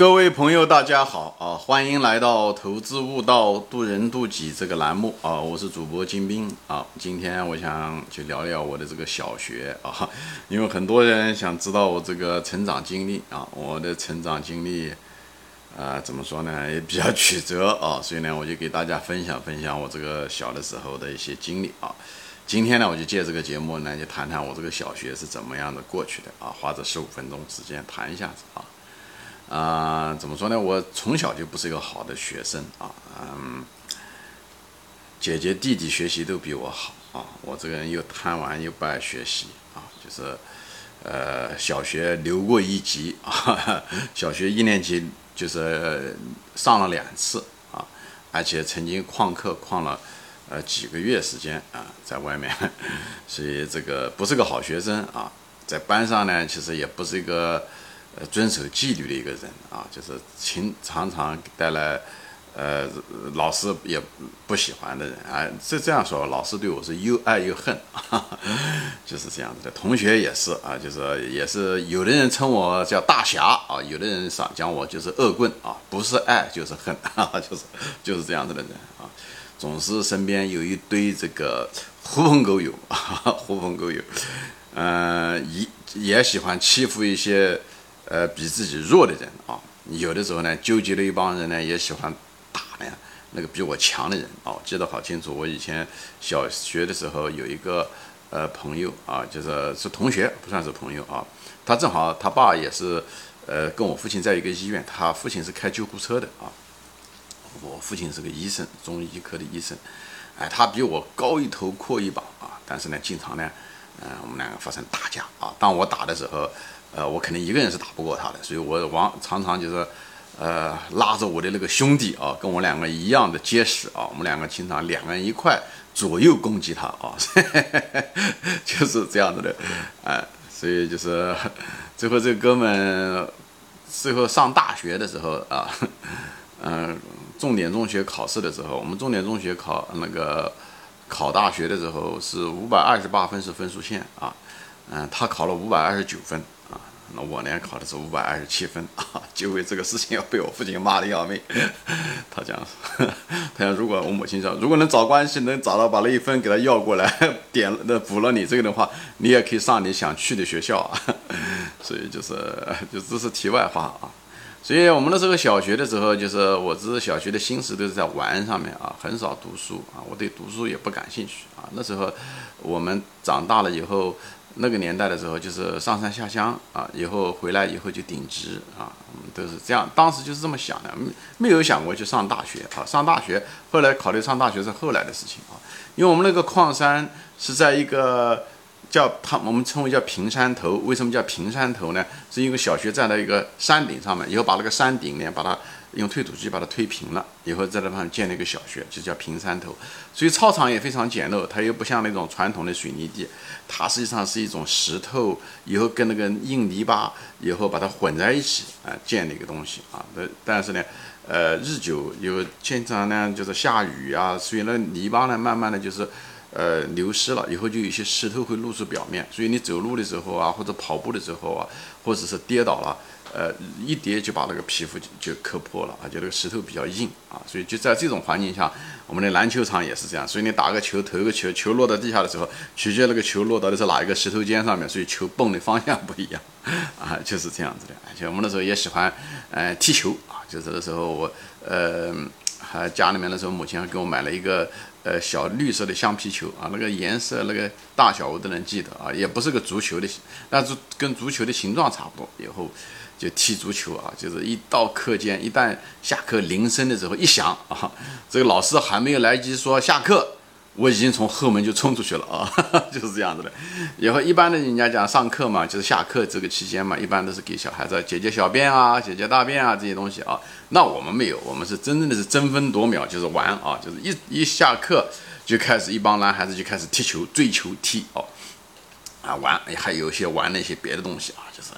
各位朋友，大家好啊！欢迎来到《投资悟道，渡人渡己》这个栏目啊！我是主播金兵啊！今天我想去聊聊我的这个小学啊，因为很多人想知道我这个成长经历啊，我的成长经历啊，怎么说呢，也比较曲折啊，所以呢，我就给大家分享分享我这个小的时候的一些经历啊。今天呢，我就借这个节目呢，就谈谈我这个小学是怎么样的过去的啊，花这十五分钟时间谈一下子啊。啊，怎么说呢？我从小就不是一个好的学生啊，嗯，姐姐弟弟学习都比我好啊，我这个人又贪玩又不爱学习啊，就是，呃，小学留过一级啊，小学一年级就是上了两次啊，而且曾经旷课旷了呃几个月时间啊，在外面，所以这个不是个好学生啊，在班上呢，其实也不是一个。呃，遵守纪律的一个人啊，就是情常常带来，呃，老师也不喜欢的人啊。这这样说，老师对我是又爱又恨，哈 哈就是这样子的。同学也是啊，就是也是有的人称我叫大侠啊，有的人讲讲我就是恶棍啊，不是爱就是恨，哈 哈就是就是这样子的人啊。总是身边有一堆这个狐朋狗友，狐朋狗友，嗯，也也喜欢欺负一些。呃，比自己弱的人啊，有的时候呢，纠结了一帮人呢，也喜欢打呢那个比我强的人哦。记得好清楚，我以前小学的时候有一个呃朋友啊，就是是同学，不算是朋友啊。他正好他爸也是呃跟我父亲在一个医院，他父亲是开救护车的啊。我父亲是个医生，中医科的医生。哎，他比我高一头阔一把啊，但是呢，经常呢，嗯，我们两个发生打架啊。当我打的时候。呃，我肯定一个人是打不过他的，所以我往常常就是，呃，拉着我的那个兄弟啊，跟我两个一样的结实啊，我们两个经常两个人一块左右攻击他啊，就是这样子的，哎，所以就是最后这哥们最后上大学的时候啊，嗯，重点中学考试的时候，我们重点中学考那个考大学的时候是五百二十八分是分数线啊，嗯，他考了五百二十九分啊。那我呢，考的是五百二十七分啊，就为这个事情要被我父亲骂的要命。他讲，他讲，如果我母亲说，如果能找关系，能找到把那一分给他要过来，点那补了你这个的话，你也可以上你想去的学校啊。所以就是，就这是题外话啊。所以我们那时候小学的时候，就是我只是小学的心思都是在玩上面啊，很少读书啊，我对读书也不感兴趣啊。那时候我们长大了以后。那个年代的时候，就是上山下乡啊，以后回来以后就顶职啊，都是这样。当时就是这么想的，没没有想过去上大学啊。上大学，后来考虑上大学是后来的事情啊。因为我们那个矿山是在一个叫他我们称为叫平山头。为什么叫平山头呢？是因为小学站在一个山顶上面，以后把那个山顶呢，把它。用推土机把它推平了，以后在那方建了一个小学，就叫平山头。所以操场也非常简陋，它又不像那种传统的水泥地，它实际上是一种石头，以后跟那个硬泥巴，以后把它混在一起啊建的一个东西啊。但但是呢，呃，日久有经常呢就是下雨啊，所以那泥巴呢慢慢的就是呃流失了，以后就有些石头会露出表面，所以你走路的时候啊，或者跑步的时候啊，或者是跌倒了。呃，一跌就把那个皮肤就就磕破了啊，就那个石头比较硬啊，所以就在这种环境下，我们的篮球场也是这样。所以你打个球，投个球，球落到地下的时候，取决那个球落到的是哪一个石头尖上面，所以球蹦的方向不一样啊，就是这样子的。而且我们那时候也喜欢，呃，踢球啊，就是那时候我，呃，还家里面的时候，母亲还给我买了一个呃小绿色的橡皮球啊，那个颜色、那个大小我都能记得啊，也不是个足球的，但是跟足球的形状差不多。以后。就踢足球啊，就是一到课间，一旦下课铃声的时候一响啊，这个老师还没有来及说下课，我已经从后门就冲出去了啊，就是这样子的。以后一般的人家讲上课嘛，就是下课这个期间嘛，一般都是给小孩子解解小便啊、解解大便啊这些东西啊。那我们没有，我们是真正的是争分夺秒，就是玩啊，就是一一下课就开始一帮男孩子就开始踢球、追球、踢哦，啊玩，还有一些玩那些别的东西啊，就是。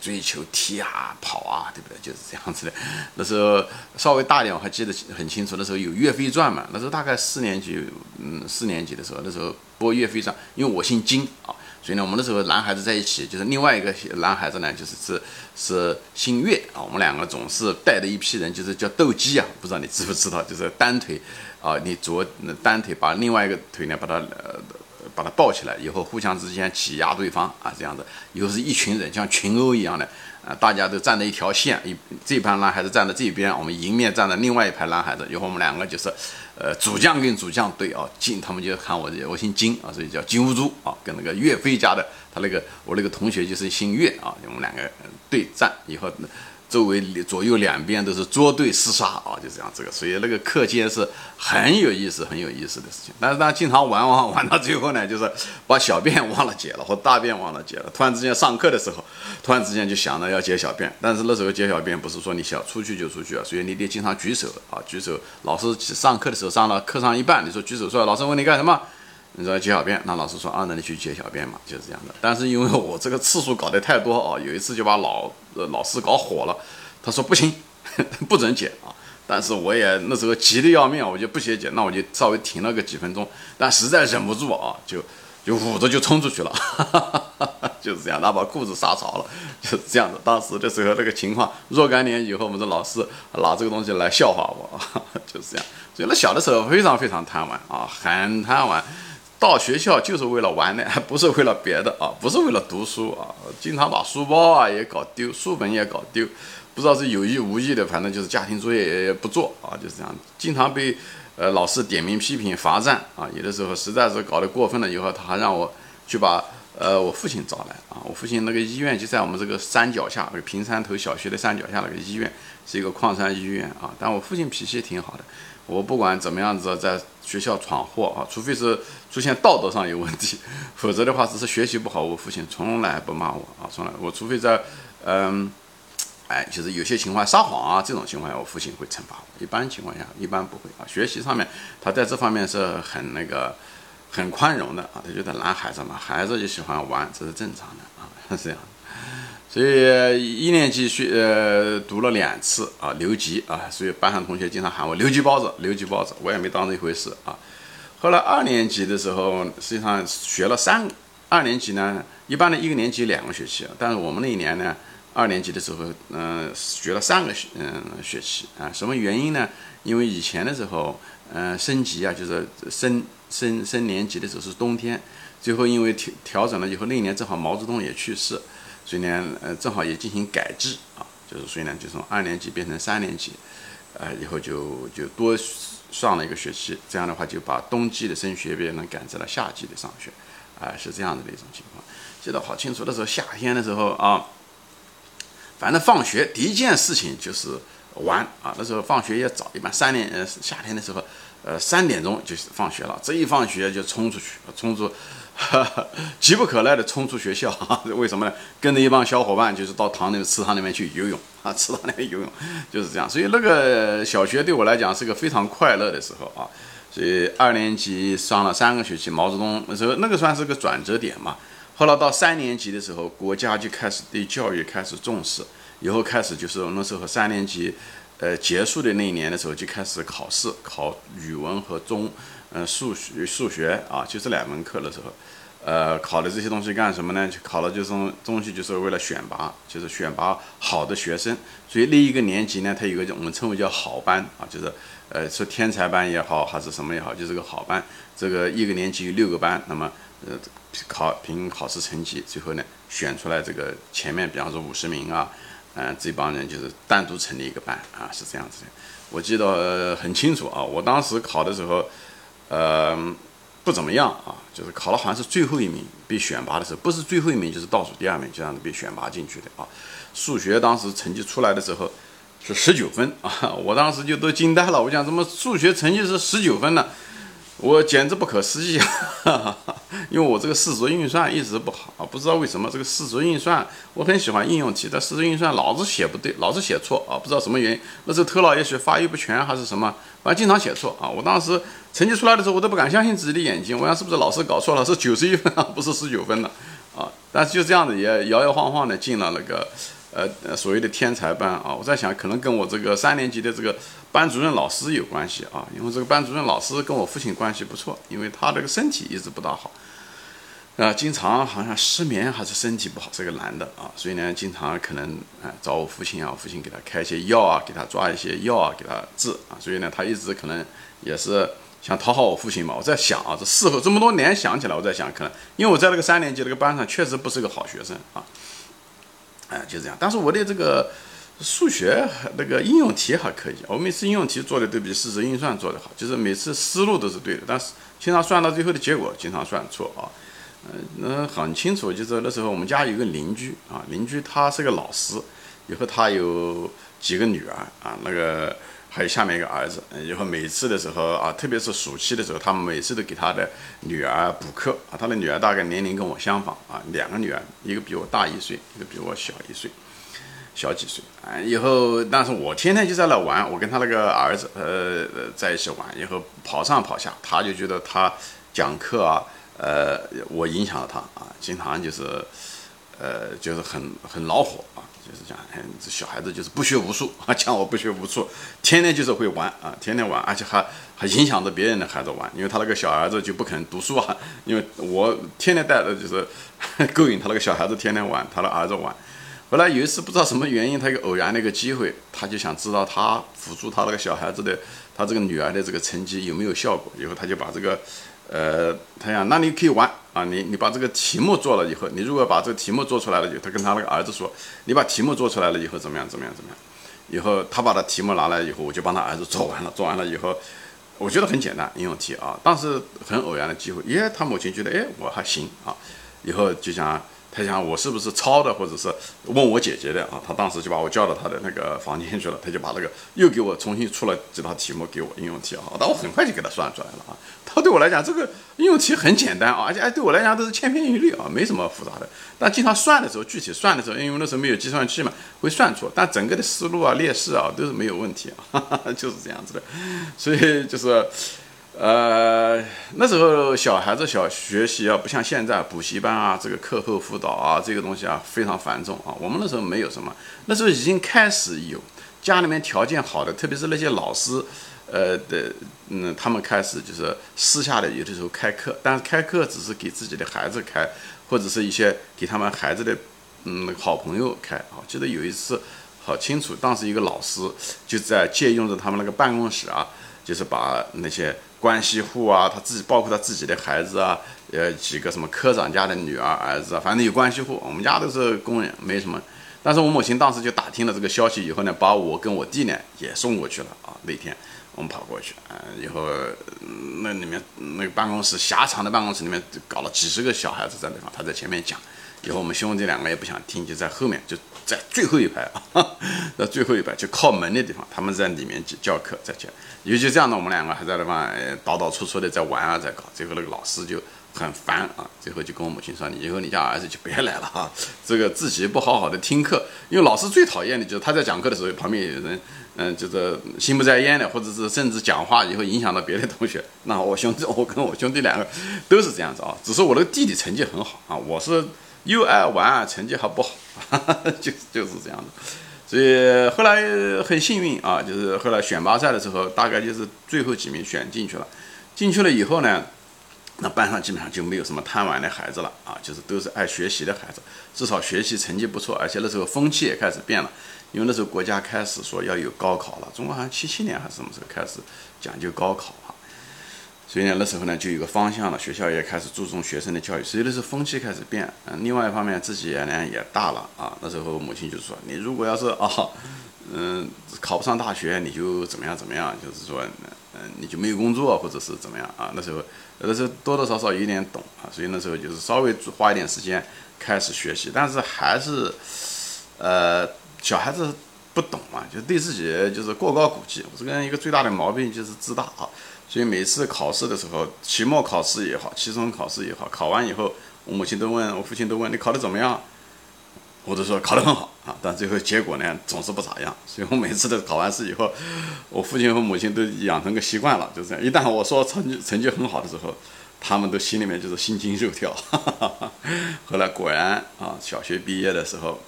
追求踢啊跑啊，对不对？就是这样子的。那时候稍微大点，我还记得很清楚。那时候有《岳飞传》嘛，那时候大概四年级，嗯，四年级的时候，那时候播《岳飞传》，因为我姓金啊，所以呢，我们那时候男孩子在一起，就是另外一个男孩子呢，就是是是姓岳啊。我们两个总是带着一批人，就是叫斗鸡啊，不知道你知不知道？就是单腿啊，你左单腿把另外一个腿呢，把它呃把它抱起来，以后互相之间挤压对方啊，这样子，以后是一群人，像群殴一样的啊，大家都站在一条线，一这帮男孩子站在这边，我们迎面站在另外一排男孩子，以后我们两个就是。呃，主将跟主将对啊，金他们就喊我，我姓金啊，所以叫金兀术啊，跟那个岳飞家的他那个我那个同学就是姓岳啊，我们两个对战以后。周围左右两边都是捉对厮杀啊，就这样这个，所以那个课间是很有意思、很有意思的事情。但是大家经常玩玩玩到最后呢，就是把小便忘了解了，或大便忘了解了。突然之间上课的时候，突然之间就想着要解小便，但是那时候解小便不是说你想出去就出去啊，所以你得经常举手啊，举手。老师上课的时候上了课上一半，你说举手说老师问你干什么？你说解小便，那老师说啊，那你去解小便嘛，就是这样的。但是因为我这个次数搞得太多啊，有一次就把老老师搞火了。他说不行，不准解啊！但是我也那时候急得要命，我就不写解，那我就稍微停了个几分钟。但实在忍不住啊，就就捂着就冲出去了，就是这样，他把裤子撒潮了，就是这样的。当时的时候那个情况，若干年以后，我们的老师拿这个东西来笑话我，就是这样。所以那小的时候非常非常贪玩啊，很贪玩。到学校就是为了玩的，不是为了别的啊，不是为了读书啊，经常把书包啊也搞丢，书本也搞丢，不知道是有意无意的，反正就是家庭作业也不做啊，就是这样，经常被呃老师点名批评罚站啊，有的时候实在是搞得过分了以后，他还让我去把呃我父亲找来啊，我父亲那个医院就在我们这个山脚下，那个平山头小学的山脚下那个医院是一个矿山医院啊，但我父亲脾气挺好的。我不管怎么样子，在学校闯祸啊，除非是出现道德上有问题，否则的话只是学习不好，我父亲从来不骂我啊，从来我除非在，嗯，哎，就是有些情况撒谎啊这种情况下，我父亲会惩罚我，一般情况下一般不会啊。学习上面，他在这方面是很那个很宽容的啊，他觉得男孩子嘛，孩子就喜欢玩，这是正常的啊，是这样。所以一年级学呃读了两次啊留级啊，所以班上同学经常喊我留级包子，留级包子，我也没当这一回事啊。后来二年级的时候，实际上学了三二年级呢，一般的一个年级两个学期，但是我们那一年呢，二年级的时候，嗯，学了三个学嗯学期啊。什么原因呢？因为以前的时候，嗯，升级啊，就是升升升年级的时候是冬天，最后因为调调整了以后，那一年正好毛泽东也去世。所以呢，呃，正好也进行改制啊，就是所以呢，就从二年级变成三年级，呃，以后就就多上了一个学期，这样的话就把冬季的升学变成赶在了夏季的上学，啊，是这样子的一种情况。记得好清楚的时候，夏天的时候啊，反正放学第一件事情就是玩啊，那时候放学也早，一般三点呃夏天的时候，呃三点钟就是放学了，这一放学就冲出去，冲出。急不可耐的冲出学校，为什么呢？跟着一帮小伙伴，就是到塘那个池塘里面去游泳 啊，池塘里面游泳就是这样。所以那个小学对我来讲是个非常快乐的时候啊。所以二年级上了三个学期，毛泽东那时候那个算是个转折点嘛。后来到三年级的时候，国家就开始对教育开始重视，以后开始就是那时候三年级，呃结束的那一年的时候就开始考试，考语文和中。嗯，数学数学啊，就这两门课的时候，呃，考的这些东西干什么呢？就考了这种东西，就是为了选拔，就是选拔好的学生。所以那一个年级呢，它有个我们称为叫好班啊，就是呃，说天才班也好，还是什么也好，就是个好班。这个一个年级有六个班，那么呃，考凭考试成绩，最后呢选出来这个前面，比方说五十名啊，嗯，这帮人就是单独成立一个班啊，是这样子的。我记得很清楚啊，我当时考的时候。呃，不怎么样啊，就是考了好像是最后一名被选拔的时候，不是最后一名就是倒数第二名，这样子被选拔进去的啊。数学当时成绩出来的时候是十九分啊，我当时就都惊呆了，我讲怎么数学成绩是十九分呢？我简直不可思议，因为我这个视值运算一直不好啊，不知道为什么这个视值运算我很喜欢应用题，但视值运算老是写不对，老是写错啊，不知道什么原因。那时候头脑也许发育不全还是什么，反正经常写错啊。我当时成绩出来的时候，我都不敢相信自己的眼睛，我想是不是老师搞错了，是九十一分啊，不是十九分了啊。但是就这样子也摇摇晃晃的进了那个。呃，所谓的天才班啊，我在想，可能跟我这个三年级的这个班主任老师有关系啊，因为这个班主任老师跟我父亲关系不错，因为他这个身体一直不大好，啊，经常好像失眠还是身体不好，是个男的啊，所以呢，经常可能啊找我父亲啊，我父亲给他开一些药啊，给他抓一些药啊，给他治啊，所以呢，他一直可能也是想讨好我父亲嘛。我在想啊，这事后这么多年想起来，我在想，可能因为我在那个三年级那个班上确实不是个好学生啊，哎，就这样。但是我的这个数学那个应用题还可以，我每次应用题做的都比事实运算做的好，就是每次思路都是对的，但是经常算到最后的结果经常算错啊。嗯，那很清楚，就是那时候我们家有个邻居啊，邻居他是个老师，以后他有几个女儿啊，那个还有下面一个儿子，以后每次的时候啊，特别是暑期的时候，他们每次都给他的女儿补课啊，他的女儿大概年龄跟我相仿啊，两个女儿，一个比我大一岁，一个比我小一岁，小几岁啊，以后但是我天天就在那玩，我跟他那个儿子呃在一起玩，以后跑上跑下，他就觉得他讲课啊。呃，我影响了他啊，经常就是，呃，就是很很恼火啊，就是讲，这小孩子就是不学无术啊，讲我不学无术，天天就是会玩啊，天天玩，而且还还影响着别人的孩子玩，因为他那个小儿子就不肯读书啊，因为我天天带着就是 勾引他那个小孩子天天玩，他的儿子玩。后来有一次不知道什么原因，他一个偶然的一个机会，他就想知道他辅助他那个小孩子的，他这个女儿的这个成绩有没有效果，以后他就把这个。呃，他讲，那你可以玩啊，你你把这个题目做了以后，你如果把这个题目做出来了以后，他跟他那个儿子说，你把题目做出来了以后怎么样怎么样怎么样？以后他把他题目拿来以后，我就帮他儿子做完了，做完了以后，我觉得很简单应用题啊，但是很偶然的机会，耶，他母亲觉得哎我还行啊，以后就想。他想我是不是抄的，或者是问我姐姐的啊？他当时就把我叫到他的那个房间去了，他就把那个又给我重新出了几道题目给我应用题啊。但我很快就给他算出来了啊。他对我来讲，这个应用题很简单啊，而且哎对我来讲都是千篇一律啊，没什么复杂的。但经常算的时候，具体算的时候，因为那时候没有计算器嘛，会算错。但整个的思路啊、列式啊都是没有问题啊，就是这样子的。所以就是。呃，那时候小孩子小学习啊，不像现在补习班啊，这个课后辅导啊，这个东西啊非常繁重啊。我们那时候没有什么，那时候已经开始有家里面条件好的，特别是那些老师，呃的，嗯，他们开始就是私下的有的时候开课，但是开课只是给自己的孩子开，或者是一些给他们孩子的嗯好朋友开啊。记得有一次好清楚，当时一个老师就在借用着他们那个办公室啊，就是把那些。关系户啊，他自己包括他自己的孩子啊，呃，几个什么科长家的女儿儿子啊，反正有关系户。我们家都是工人，没什么。但是我母亲当时就打听了这个消息以后呢，把我跟我弟呢也送过去了啊。那天我们跑过去，嗯，以后那里面那个办公室狭长的办公室里面搞了几十个小孩子在那方，他在前面讲。以后我们兄弟两个也不想听，就在后面，就在最后一排啊，在最后一排就靠门的地方，他们在里面教课在讲。尤其这样的，我们两个还在那方倒倒出出的在玩啊，在搞。最后那个老师就很烦啊，最后就跟我母亲说：“你以后你家儿子就别来了哈，这个自己不好好的听课。因为老师最讨厌的就是他在讲课的时候，旁边有人，嗯，就是心不在焉的，或者是甚至讲话以后影响到别的同学。那我兄弟，我跟我兄弟两个都是这样子啊，只是我那个弟弟成绩很好啊，我是。”又爱玩，成绩还不好，就就是这样的。所以后来很幸运啊，就是后来选拔赛的时候，大概就是最后几名选进去了。进去了以后呢，那班上基本上就没有什么贪玩的孩子了啊，就是都是爱学习的孩子，至少学习成绩不错。而且那时候风气也开始变了，因为那时候国家开始说要有高考了，中国好像七七年还是什么时候开始讲究高考。所以呢，那时候呢就有个方向了，学校也开始注重学生的教育。所以那时候风气开始变，嗯，另外一方面自己也呢也大了啊。那时候母亲就说：“你如果要是啊，嗯，考不上大学，你就怎么样怎么样，就是说，嗯，你就没有工作或者是怎么样啊。”那时候那时候多多少少有点懂啊，所以那时候就是稍微花一点时间开始学习，但是还是，呃，小孩子不懂嘛，就对自己就是过高估计。我这个人一个最大的毛病就是自大啊。所以每次考试的时候，期末考试也好，期中考试也好，考完以后，我母亲都问我父亲都问你考得怎么样，我都说考得很好啊，但最后结果呢总是不咋样。所以我每次的考完试以后，我父亲和母亲都养成个习惯了，就这样。一旦我说成绩成绩很好的时候，他们都心里面就是心惊肉跳。哈哈后来果然啊，小学毕业的时候，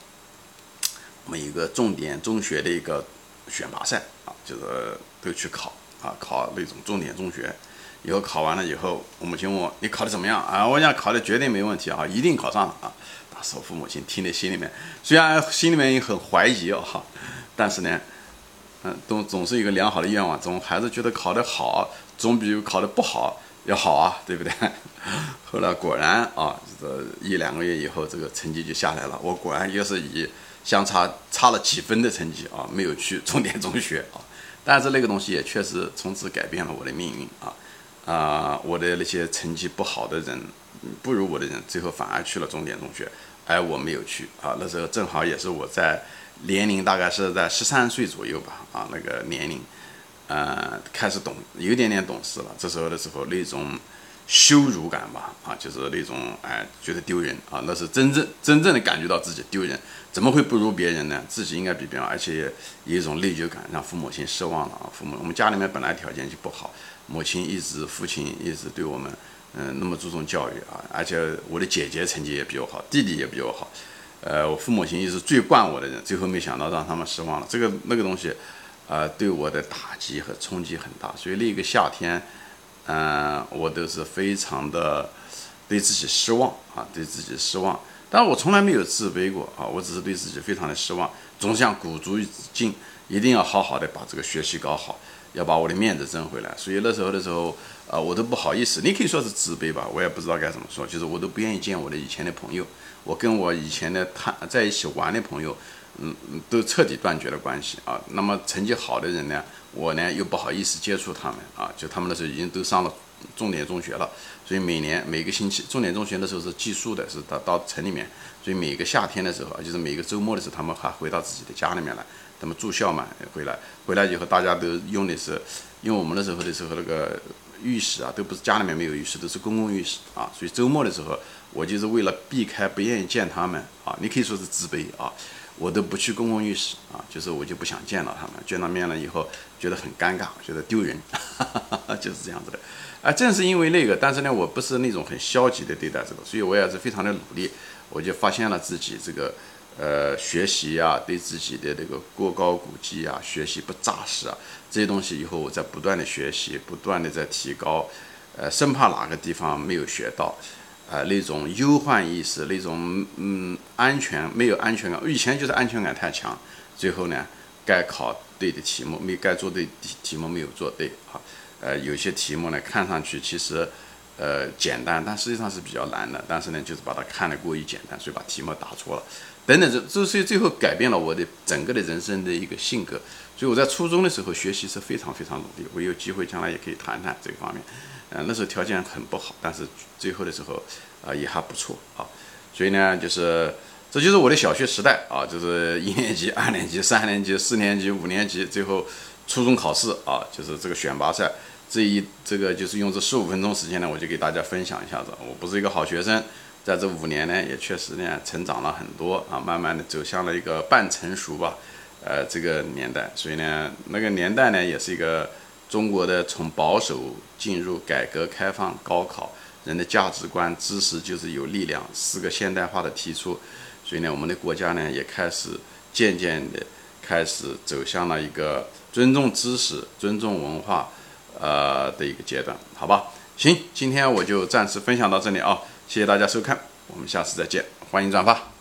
我们一个重点中学的一个选拔赛啊，就是都去考。啊，考那种重点中学，以后考完了以后，我母亲问我你考的怎么样啊？我讲考的绝对没问题啊，一定考上了啊。当时我父母亲听在心里面，虽然心里面也很怀疑哦哈，但是呢，嗯，总总是一个良好的愿望，总还是觉得考得好，总比考得不好要好啊，对不对？后来果然啊，这个一两个月以后，这个成绩就下来了，我果然又是以相差差了几分的成绩啊，没有去重点中学啊。但是那个东西也确实从此改变了我的命运啊啊！我的那些成绩不好的人，不如我的人，最后反而去了重点中学，而我没有去啊。那时候正好也是我在年龄大概是在十三岁左右吧啊，那个年龄，呃，开始懂，有点点懂事了。这时候的时候，那种。羞辱感吧，啊，就是那种哎，觉得丢人啊，那是真正真正的感觉到自己丢人，怎么会不如别人呢？自己应该比别人，而且有一种内疚感，让父母亲失望了啊。父母，我们家里面本来条件就不好，母亲一直，父亲一直对我们，嗯，那么注重教育啊，而且我的姐姐成绩也比我好，弟弟也比我好，呃，我父母亲也是最惯我的人，最后没想到让他们失望了，这个那个东西，啊，对我的打击和冲击很大，所以那个夏天。嗯，我都是非常的对自己失望啊，对自己失望。但我从来没有自卑过啊，我只是对自己非常的失望，总想鼓足劲，一定要好好的把这个学习搞好，要把我的面子挣回来。所以那时候的时候，啊，我都不好意思，你可以说是自卑吧，我也不知道该怎么说，就是我都不愿意见我的以前的朋友，我跟我以前的他在一起玩的朋友，嗯，都彻底断绝了关系啊。那么成绩好的人呢？我呢又不好意思接触他们啊，就他们那时候已经都上了重点中学了，所以每年每个星期重点中学的时候是寄宿的，是到到城里面，所以每个夏天的时候，就是每个周末的时候，他们还回到自己的家里面来，他们住校嘛，回来回来以后大家都用的是，因为我们那时候的时候那个浴室啊，都不是家里面没有浴室，都是公共浴室啊，所以周末的时候，我就是为了避开不愿意见他们啊，你可以说是自卑啊。我都不去公共浴室啊，就是我就不想见到他们，见到面了以后觉得很尴尬，觉得丢人，就是这样子的。啊，正是因为那个，但是呢，我不是那种很消极的对待这个，所以我也是非常的努力。我就发现了自己这个呃学习啊，对自己的这个过高估计啊，学习不扎实啊，这些东西以后我在不断的学习，不断的在提高，呃，生怕哪个地方没有学到。呃，那种忧患意识，那种嗯，安全没有安全感，以前就是安全感太强，最后呢，该考对的题目没该做对题题目没有做对啊，呃，有些题目呢看上去其实呃简单，但实际上是比较难的，但是呢就是把它看得过于简单，所以把题目答错了，等等，这这所以最后改变了我的整个的人生的一个性格，所以我在初中的时候学习是非常非常努力，我有机会将来也可以谈谈这方面。嗯，那时候条件很不好，但是最后的时候啊也还不错啊，所以呢，就是这就是我的小学时代啊，就是一年级、二年级、三年级、四年级、五年级，最后初中考试啊，就是这个选拔赛，这一这个就是用这十五分钟时间呢，我就给大家分享一下子。我不是一个好学生，在这五年呢，也确实呢成长了很多啊，慢慢的走向了一个半成熟吧，呃，这个年代，所以呢，那个年代呢，也是一个。中国的从保守进入改革开放，高考人的价值观、知识就是有力量，四个现代化的提出，所以呢，我们的国家呢也开始渐渐的开始走向了一个尊重知识、尊重文化，呃的一个阶段，好吧？行，今天我就暂时分享到这里啊，谢谢大家收看，我们下次再见，欢迎转发。